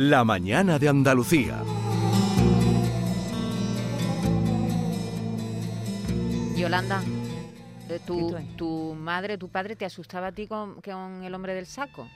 La mañana de Andalucía. Yolanda, eh, tu, tu madre, tu padre te asustaba a ti con, con el hombre del saco.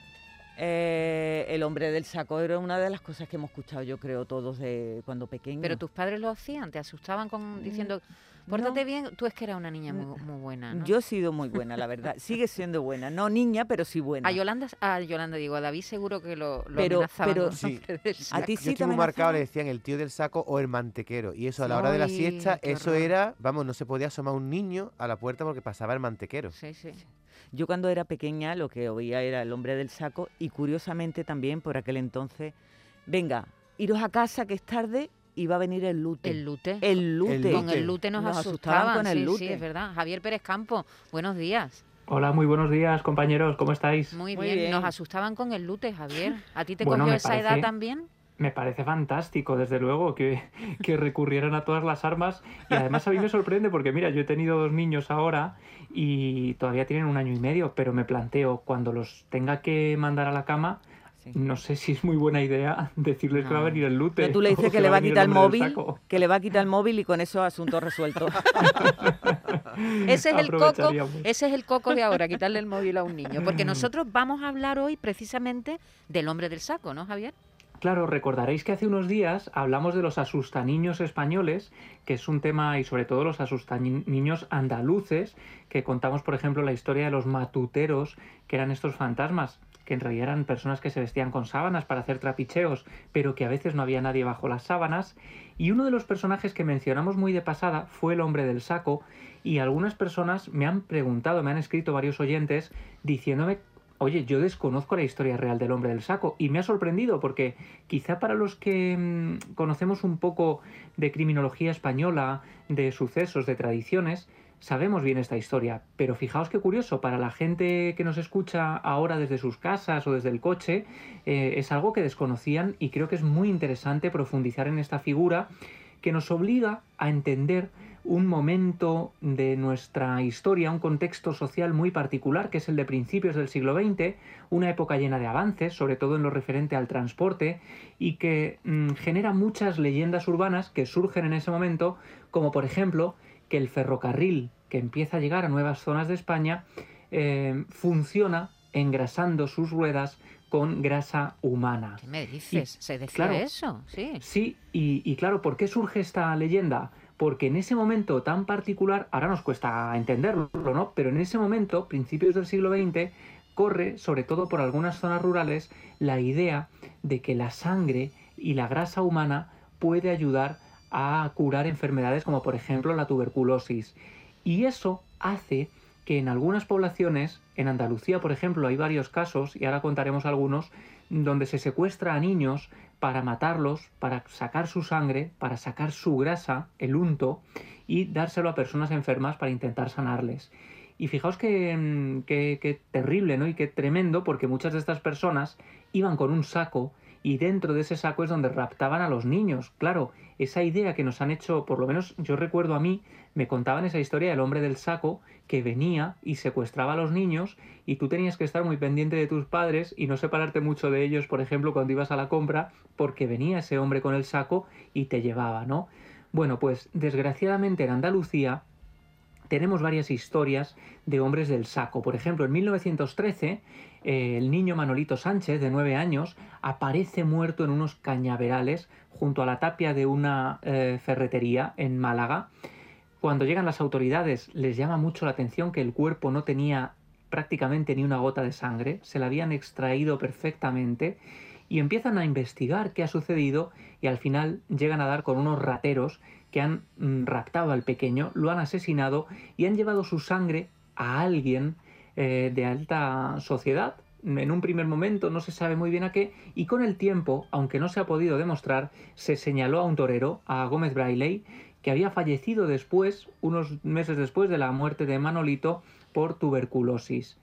Eh, el hombre del saco era una de las cosas que hemos escuchado, yo creo, todos de cuando pequeños. Pero tus padres lo hacían, te asustaban con Mm, pórtate bien, tú es que eras una niña muy, muy buena, ¿no? Yo he sido muy buena, la verdad. Sigue siendo buena. No niña, pero sí buena. A Yolanda, a Yolanda digo, a David seguro que lo, lo Pero- amenazaban pero- Sí. A saco. ti Yo sí muy marcado, le decían el tío del saco o el mantequero. Y eso a la hora de la siesta, eso horror. era, vamos, no se podía asomar un niño a la puerta porque pasaba el mantequero. Sí, sí. Yo cuando era pequeña lo que oía era el hombre del saco y curiosamente también por aquel entonces, venga, iros a casa que es tarde y va a venir el lute. El lute. El lute. Con el lute nos, Nos asustaban, asustaban con el sí, sí, es verdad. Javier Pérez Campo, buenos días. Hola, muy buenos días, compañeros. ¿Cómo estáis? Muy, Muy bien. bien. nos asustaban con el lute, Javier. ¿A ti te Bueno, cogió esa edad también? Me parece fantástico, desde luego, que, que recurrieran a todas las armas. Y además a mí me sorprende porque, mira, yo he tenido dos niños ahora y todavía tienen un año y medio, pero me planteo, cuando los tenga que mandar a la cama, Sí. no sé si es muy buena idea decirles que va a venir el lute. Pero tú le dices que le va a quitar el móvil, que le va a quitar el móvil y con eso asunto resuelto. Ese es el coco, ese es el coco de ahora, quitarle el móvil a un niño. Porque nosotros vamos a hablar hoy precisamente del hombre del saco, ¿no, Javier? Claro, recordaréis que hace unos días hablamos de los asustaniños españoles, que es un tema, y sobre todo los asustaniños andaluces, que contamos, por ejemplo, la historia de los matuteros, que eran estos fantasmas, que en realidad eran personas que se vestían con sábanas para hacer trapicheos, pero que a veces no había nadie bajo las sábanas. Y uno de los personajes que mencionamos muy de pasada fue el hombre del saco, y algunas personas me han preguntado, me han escrito varios oyentes, diciéndome Oye, yo desconozco la historia real del hombre del saco y me ha sorprendido porque quizá para los que mm, conocemos un poco de criminología española, de sucesos, de tradiciones, sabemos bien esta historia. Pero fijaos qué curioso, para la gente que nos escucha ahora desde sus casas o desde el coche, eh, es algo que desconocían y creo que es muy interesante profundizar en esta figura que nos obliga a entender un momento de nuestra historia, un contexto social muy particular, que es el de principios del siglo XX, una época llena de avances, sobre todo en lo referente al transporte, y que mm, genera muchas leyendas urbanas que surgen en ese momento, como por ejemplo que el ferrocarril que empieza a llegar a nuevas zonas de España eh, funciona engrasando sus ruedas con grasa humana. ¿Qué me dices? ¿Se decía claro. eso? Sí. Sí, y, y claro, ¿por qué surge esta leyenda? Porque en ese momento tan particular, ahora nos cuesta entenderlo, ¿no? Pero en ese momento, principios del siglo XX, corre, sobre todo por algunas zonas rurales, la idea de que la sangre y la grasa humana puede ayudar a curar enfermedades como por ejemplo la tuberculosis. Y eso hace que en algunas poblaciones, en Andalucía por ejemplo, hay varios casos, y ahora contaremos algunos, donde se secuestra a niños para matarlos, para sacar su sangre, para sacar su grasa, el unto, y dárselo a personas enfermas para intentar sanarles. Y fijaos que, mm, que- que terrible, ¿no? Y qué tremendo, porque muchas de estas personas iban con un saco y dentro de ese saco es donde raptaban a los niños. Claro, esa idea que nos han hecho, por lo menos yo recuerdo a mí, me contaban esa historia del hombre del saco que venía y secuestraba a los niños y tú tenías que estar muy pendiente de tus padres y no separarte mucho de ellos, por ejemplo, cuando ibas a la compra, porque venía ese hombre con el saco y te llevaba, ¿no? Bueno, pues desgraciadamente en Andalucía tenemos varias historias de hombres del saco. Por ejemplo, en 1913, eh, el niño Manolito Sánchez, de 9 años, aparece muerto en unos cañaverales junto a la tapia de una eh, ferretería en Málaga. Cuando llegan las autoridades les llama mucho la atención que el cuerpo no tenía prácticamente ni una gota de sangre, se la habían extraído perfectamente y empiezan a investigar qué ha sucedido y al final llegan a dar con unos rateros que han mm, raptado al pequeño, lo han asesinado y han llevado su sangre a alguien eh, de alta sociedad. En un primer momento no se sabe muy bien a qué y con el tiempo, aunque no se ha podido demostrar, se señaló a un torero, a Gómez Brailey, que había fallecido después, unos meses después de la muerte de Manolito, por tuberculosis.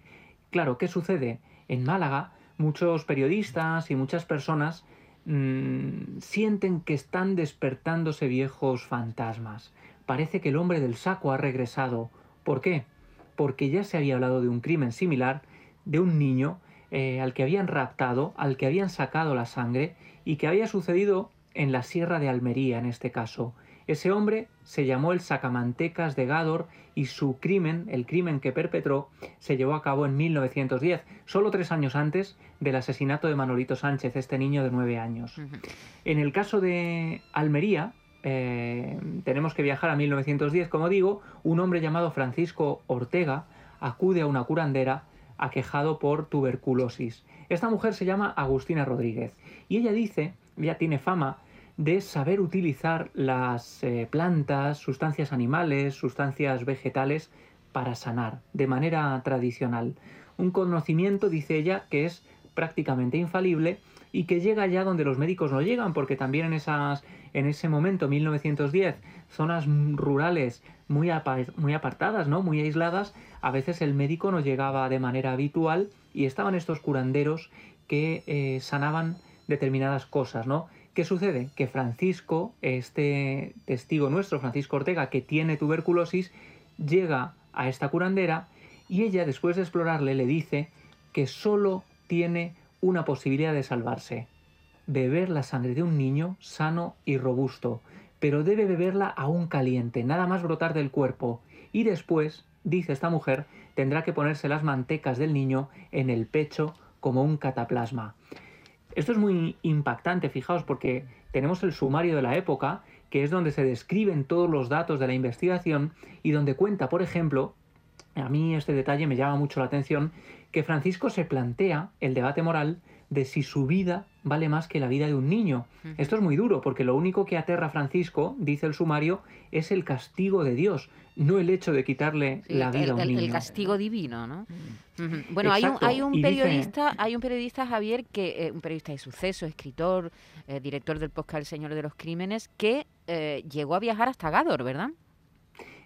Claro, ¿qué sucede? En Málaga, muchos periodistas y muchas personas mmm, sienten que están despertándose viejos fantasmas. Parece que el hombre del saco ha regresado. ¿Por qué? Porque ya se había hablado de un crimen similar, de un niño eh, al que habían raptado, al que habían sacado la sangre y que había sucedido en la Sierra de Almería en este caso. Ese hombre se llamó el Sacamantecas de Gádor y su crimen, el crimen que perpetró, se llevó a cabo en 1910, solo tres años antes del asesinato de Manolito Sánchez, este niño de nueve años. En el caso de Almería, eh, tenemos que viajar a 1910, como digo, un hombre llamado Francisco Ortega acude a una curandera aquejado por tuberculosis. Esta mujer se llama Agustina Rodríguez y ella dice, ya tiene fama, de saber utilizar las eh, plantas, sustancias animales, sustancias vegetales para sanar de manera tradicional. Un conocimiento, dice ella, que es prácticamente infalible y que llega ya donde los médicos no llegan, porque también en, esas, en ese momento, 1910, zonas rurales muy, muy apartadas, ¿no? muy aisladas, a veces el médico no llegaba de manera habitual y estaban estos curanderos que eh, sanaban determinadas cosas, ¿no? ¿Qué sucede? Que Francisco, este testigo nuestro, Francisco Ortega, que tiene tuberculosis, llega a esta curandera y ella, después de explorarle, le dice que solo tiene una posibilidad de salvarse, beber la sangre de un niño sano y robusto, pero debe beberla aún caliente, nada más brotar del cuerpo, y después, dice esta mujer, tendrá que ponerse las mantecas del niño en el pecho como un cataplasma. Esto es muy impactante, fijaos, porque tenemos el sumario de la época, que es donde se describen todos los datos de la investigación y donde cuenta, por ejemplo, a mí este detalle me llama mucho la atención, que Francisco se plantea el debate moral de si su vida vale más que la vida de un niño. Esto es muy duro, porque lo único que aterra a Francisco, dice el sumario, es el castigo de Dios, no el hecho de quitarle la vida a un niño. El castigo divino, ¿no? Bueno, hay un, hay un periodista, hay un periodista, Javier, que eh, un periodista de suceso, escritor, eh, director del podcast El Señor de los Crímenes, que eh, llegó a viajar hasta Gádor, ¿verdad?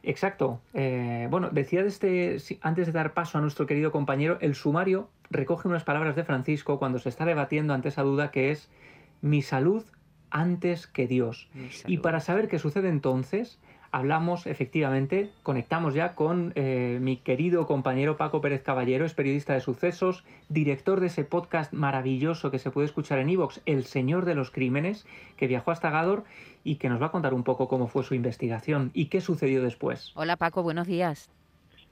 Exacto. bueno, decía este, antes de dar paso a nuestro querido compañero, el sumario recoge unas palabras de Francisco cuando se está debatiendo ante esa duda que es mi salud antes que Dios. Y para saber qué sucede entonces, hablamos efectivamente, conectamos ya con eh, mi querido compañero Paco Pérez Caballero, es periodista de sucesos, director de ese podcast maravilloso que se puede escuchar en Evox, El Señor de los Crímenes, que viajó hasta Gador y que nos va a contar un poco cómo fue su investigación y qué sucedió después. Hola Paco, buenos días.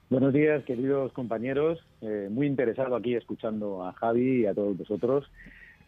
Buenos días, queridos compañeros. Eh, muy interesado aquí escuchando a Javi y a todos vosotros.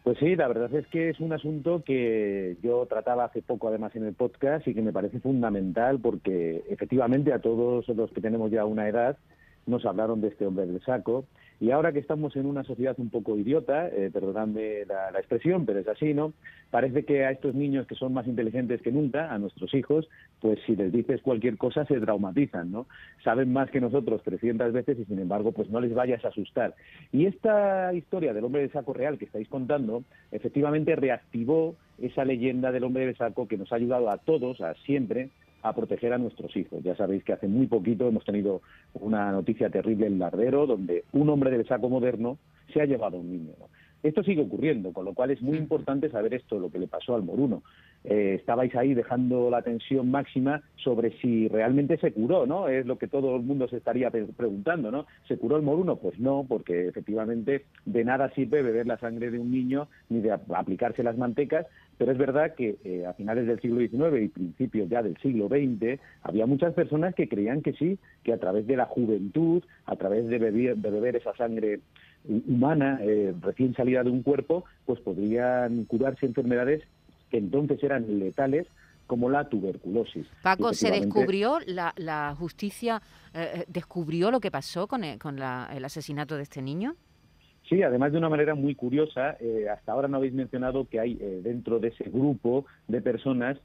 Pues sí, la verdad es que es un asunto que yo trataba hace poco además en el podcast y que me parece fundamental porque efectivamente a todos los que tenemos ya una edad nos hablaron de este hombre del saco y ahora que estamos en una sociedad un poco idiota, eh, perdonadme la, expresión, pero es así, ¿no? Parece que a estos niños que son más inteligentes que nunca, a nuestros hijos, pues si les dices cualquier cosa se traumatizan, ¿no? Saben más que nosotros 300 veces y sin embargo pues no les vayas a asustar. Y esta historia del hombre del saco real que estáis contando, efectivamente reactivó esa leyenda del hombre del saco que nos ha ayudado a todos, a siempre, a proteger a nuestros hijos. Ya sabéis que hace muy poquito hemos tenido una noticia terrible en Lardero, donde un hombre del saco moderno se ha llevado a un niño. Esto sigue ocurriendo, con lo cual es muy importante saber esto, lo que le pasó al Moruno. Eh, estabais ahí dejando la tensión máxima sobre si realmente se curó, ¿no? Es lo que todo el mundo se estaría preguntando, ¿no? ¿Se curó el moruno? Pues no, porque efectivamente de nada sirve beber la sangre de un niño ni de aplicarse las mantecas, pero es verdad que eh, a finales del siglo XIX y principios ya del siglo XX había muchas personas que creían que sí, que a través de la juventud, a través de beber, de beber esa sangre humana eh, recién salida de un cuerpo, pues podrían curarse enfermedades que entonces eran letales como la tuberculosis. Paco, ¿se descubrió, la, justicia eh, eh, descubrió lo que pasó con, el, con el asesinato de este niño? Sí, además de una manera muy curiosa, eh, hasta ahora no habéis mencionado que hay dentro de ese grupo de personas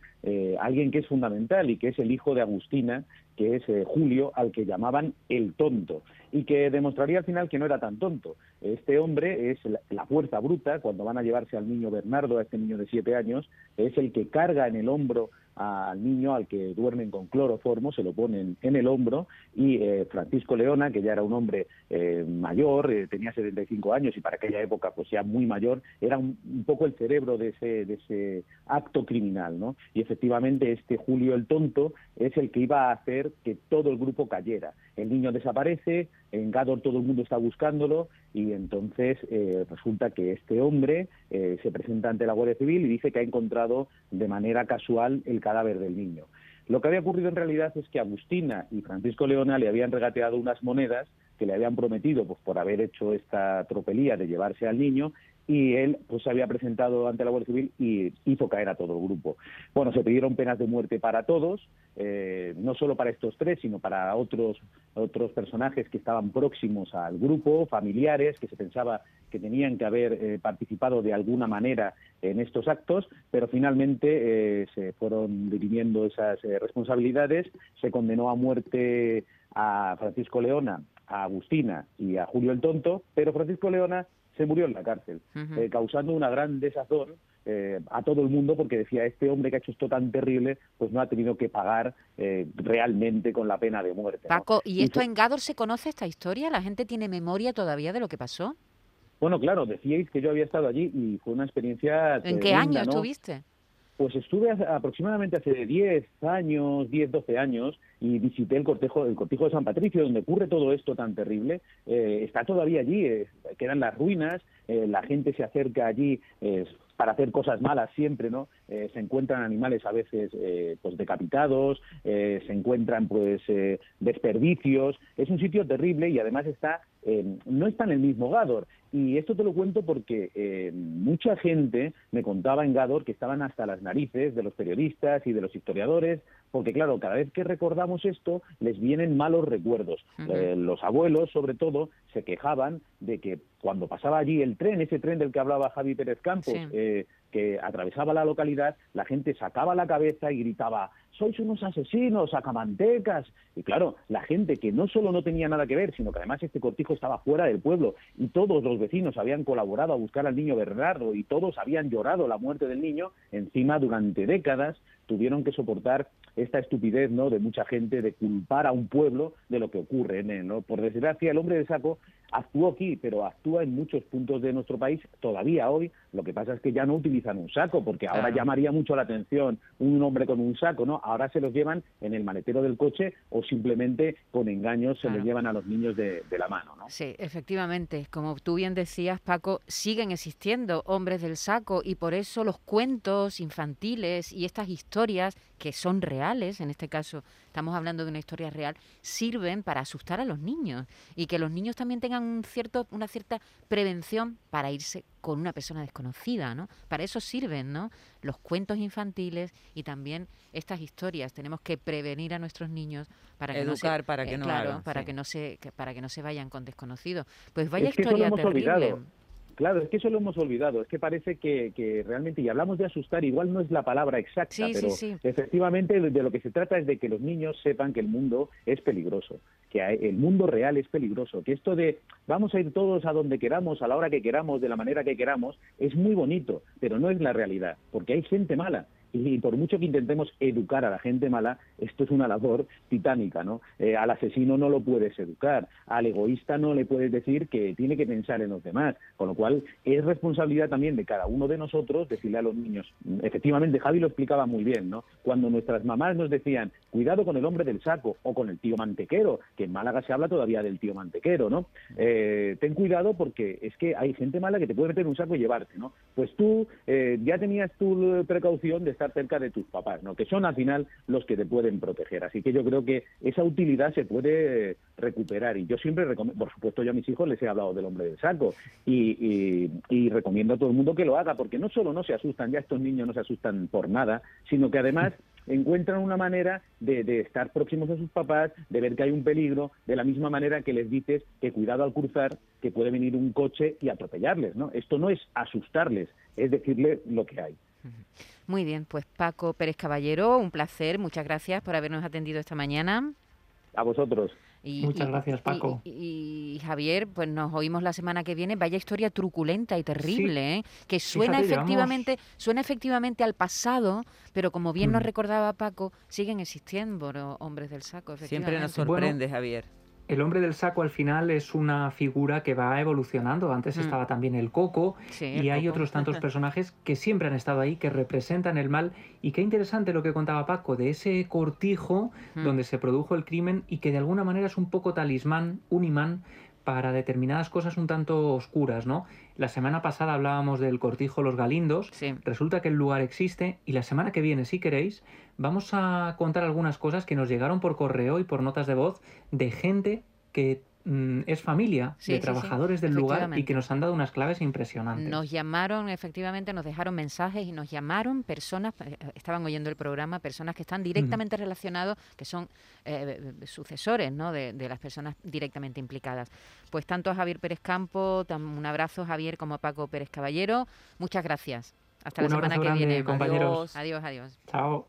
alguien que es fundamental y que es el hijo de Agustina, que es Julio, al que llamaban el tonto y que demostraría al final que no era tan tonto. Este hombre es la fuerza bruta, cuando van a llevarse al niño Bernardo, a este niño de siete años, es el que carga en el hombro al niño al que duermen con cloroformo, se lo ponen en el hombro y eh, Francisco Leona, que ya era un hombre eh, mayor, eh, tenía 75 años y para aquella época pues ya muy mayor, era un, poco el cerebro de ese, de ese acto criminal, ¿no? Y efectivamente este Julio el tonto es el que iba a hacer que todo el grupo cayera. El niño desaparece, en Gador todo el mundo está buscándolo y entonces eh, resulta que este hombre eh, se presenta ante la Guardia Civil y dice que ha encontrado de manera casual el cadáver del niño. Lo que había ocurrido en realidad es que Agustina y Francisco Leona le habían regateado unas monedas que le habían prometido pues, por haber hecho esta tropelía de llevarse al niño y él pues se había presentado ante la Guardia Civil y hizo caer a todo el grupo. Bueno, se pidieron penas de muerte para todos, eh, no solo para estos tres, sino para otros otros personajes que estaban próximos al grupo, familiares que se pensaba que tenían que haber eh, participado de alguna manera en estos actos, pero finalmente eh, se fueron dirimiendo esas responsabilidades, se condenó a muerte a Francisco Leona, a Agustina y a Julio el Tonto, pero Francisco Leona se murió en la cárcel, eh, causando una gran desazón eh, a todo el mundo porque decía, este hombre que ha hecho esto tan terrible, pues no ha tenido que pagar eh, realmente con la pena de muerte. Paco, ¿y esto en Gador se conoce esta historia? ¿La gente tiene memoria todavía de lo que pasó? Bueno, claro, decíais que yo había estado allí y fue una experiencia... ¿En qué año estuviste? Pues estuve aproximadamente hace 10 años, 10, 12 años, y visité el cortejo, el cortijo de San Patricio, donde ocurre todo esto tan terrible. Eh, está todavía allí, eh, quedan las ruinas, eh, la gente se acerca allí para hacer cosas malas siempre, ¿no? se encuentran animales a veces pues decapitados, se encuentran pues desperdicios. Es un sitio terrible y además está no está en el mismo Gador. Y esto te lo cuento porque eh, mucha gente me contaba en Gador que estaban hasta las narices de los periodistas y de los historiadores, porque claro, cada vez que recordamos esto les vienen malos recuerdos. Eh, los abuelos, sobre todo, se quejaban de que cuando pasaba allí el tren, ese tren del que hablaba Javi Pérez Campos, eh, que atravesaba la localidad, la gente sacaba la cabeza y gritaba sois unos asesinos, sacamantecas. Y claro, la gente que no solo no tenía nada que ver, sino que además este cortijo estaba fuera del pueblo y todos los vecinos habían colaborado a buscar al niño Bernardo y todos habían llorado la muerte del niño, encima durante décadas tuvieron que soportar esta estupidez ¿no? de mucha gente de culpar a un pueblo de lo que ocurre. ¿no? Por desgracia, el hombre de saco actuó aquí, pero actúa en muchos puntos de nuestro país todavía hoy. Lo que pasa es que ya no utilizan un saco, porque ahora llamaría mucho la atención un hombre con un saco, ¿no? Ahora se los llevan en el maletero del coche o simplemente con engaños se les llevan a los niños de, de, la mano, ¿no? Sí, efectivamente. Como tú bien decías, Paco, siguen existiendo hombres del saco y por eso los cuentos infantiles y estas historias que son reales, en este caso estamos hablando de una historia real, sirven para asustar a los niños y que los niños también tengan un cierto, una cierta prevención para irse con una persona desconocida, ¿no? Para eso sirven, ¿no? Los cuentos infantiles y también estas historias. Tenemos que prevenir a nuestros niños para que no se, para que eh, no claro, para que no se para que no se vayan con desconocidos. Pues vaya historia terrible. Claro, es que eso lo hemos olvidado. Es que parece que, realmente, y hablamos de asustar, igual no es la palabra exacta, pero efectivamente de, lo que se trata es de que los niños sepan que el mundo es peligroso, que el mundo real es peligroso, que esto de vamos a ir todos a donde queramos, a la hora que queramos, de la manera que queramos, es muy bonito, pero no es la realidad, porque hay gente mala y por mucho que intentemos educar a la gente mala, esto es una labor titánica, ¿no? Eh, al asesino no lo puedes educar, al egoísta no le puedes decir que tiene que pensar en los demás, con lo cual es responsabilidad también de cada uno de nosotros decirle a los niños, efectivamente Javi lo explicaba muy bien, ¿no? Cuando nuestras mamás nos decían, cuidado con el hombre del saco o con el tío mantequero, que en Málaga se habla todavía del tío mantequero, ¿no? Eh, ten cuidado porque es que hay gente mala que te puede meter en un saco y llevarte, ¿no? Pues tú eh, ya tenías tu precaución de estar cerca de tus papás, ¿no? que son al final los que te pueden proteger. Así que yo creo que esa utilidad se puede recuperar y yo siempre recomiendo, por supuesto yo a mis hijos les he hablado del hombre del saco y, recomiendo a todo el mundo que lo haga porque no solo no se asustan, ya estos niños no se asustan por nada, sino que además encuentran una manera de, de, estar próximos a sus papás, de ver que hay un peligro, de la misma manera que les dices que cuidado al cruzar, que puede venir un coche y atropellarles, ¿no? Esto no es asustarles, es decirles lo que hay. Muy bien, pues Paco Pérez Caballero, un placer, muchas gracias por habernos atendido esta mañana. A vosotros. Muchas gracias, Paco. Y, Javier, pues nos oímos la semana que viene. Vaya historia truculenta y terrible, ¿eh? que suena efectivamente, suena efectivamente al pasado, pero como bien nos mm. recordaba Paco, siguen existiendo hombres del saco. Siempre nos sorprende, Javier. El hombre del saco al final es una figura que va evolucionando. Antes mm. estaba también el coco y hay otros tantos personajes que siempre han estado ahí, que representan el mal. Y qué interesante lo que contaba Paco de ese cortijo mm. donde se produjo el crimen y que de alguna manera es un poco talismán, un imán para determinadas cosas un tanto oscuras, ¿no? La semana pasada hablábamos del cortijo Los Galindos, resulta que el lugar existe y la semana que viene, si queréis, vamos a contar algunas cosas que nos llegaron por correo y por notas de voz de gente que Mm, es familia de trabajadores del lugar y que nos han dado unas claves impresionantes. Nos llamaron, efectivamente, nos dejaron mensajes y nos llamaron personas, eh, estaban oyendo el programa, personas que están directamente relacionados, que son eh, sucesores ¿no? de, las personas directamente implicadas. Pues tanto a Javier Pérez Campo, un abrazo Javier como a Paco Pérez Caballero. Muchas gracias. Hasta la semana que viene. Compañeros. Adiós, adiós. Chao.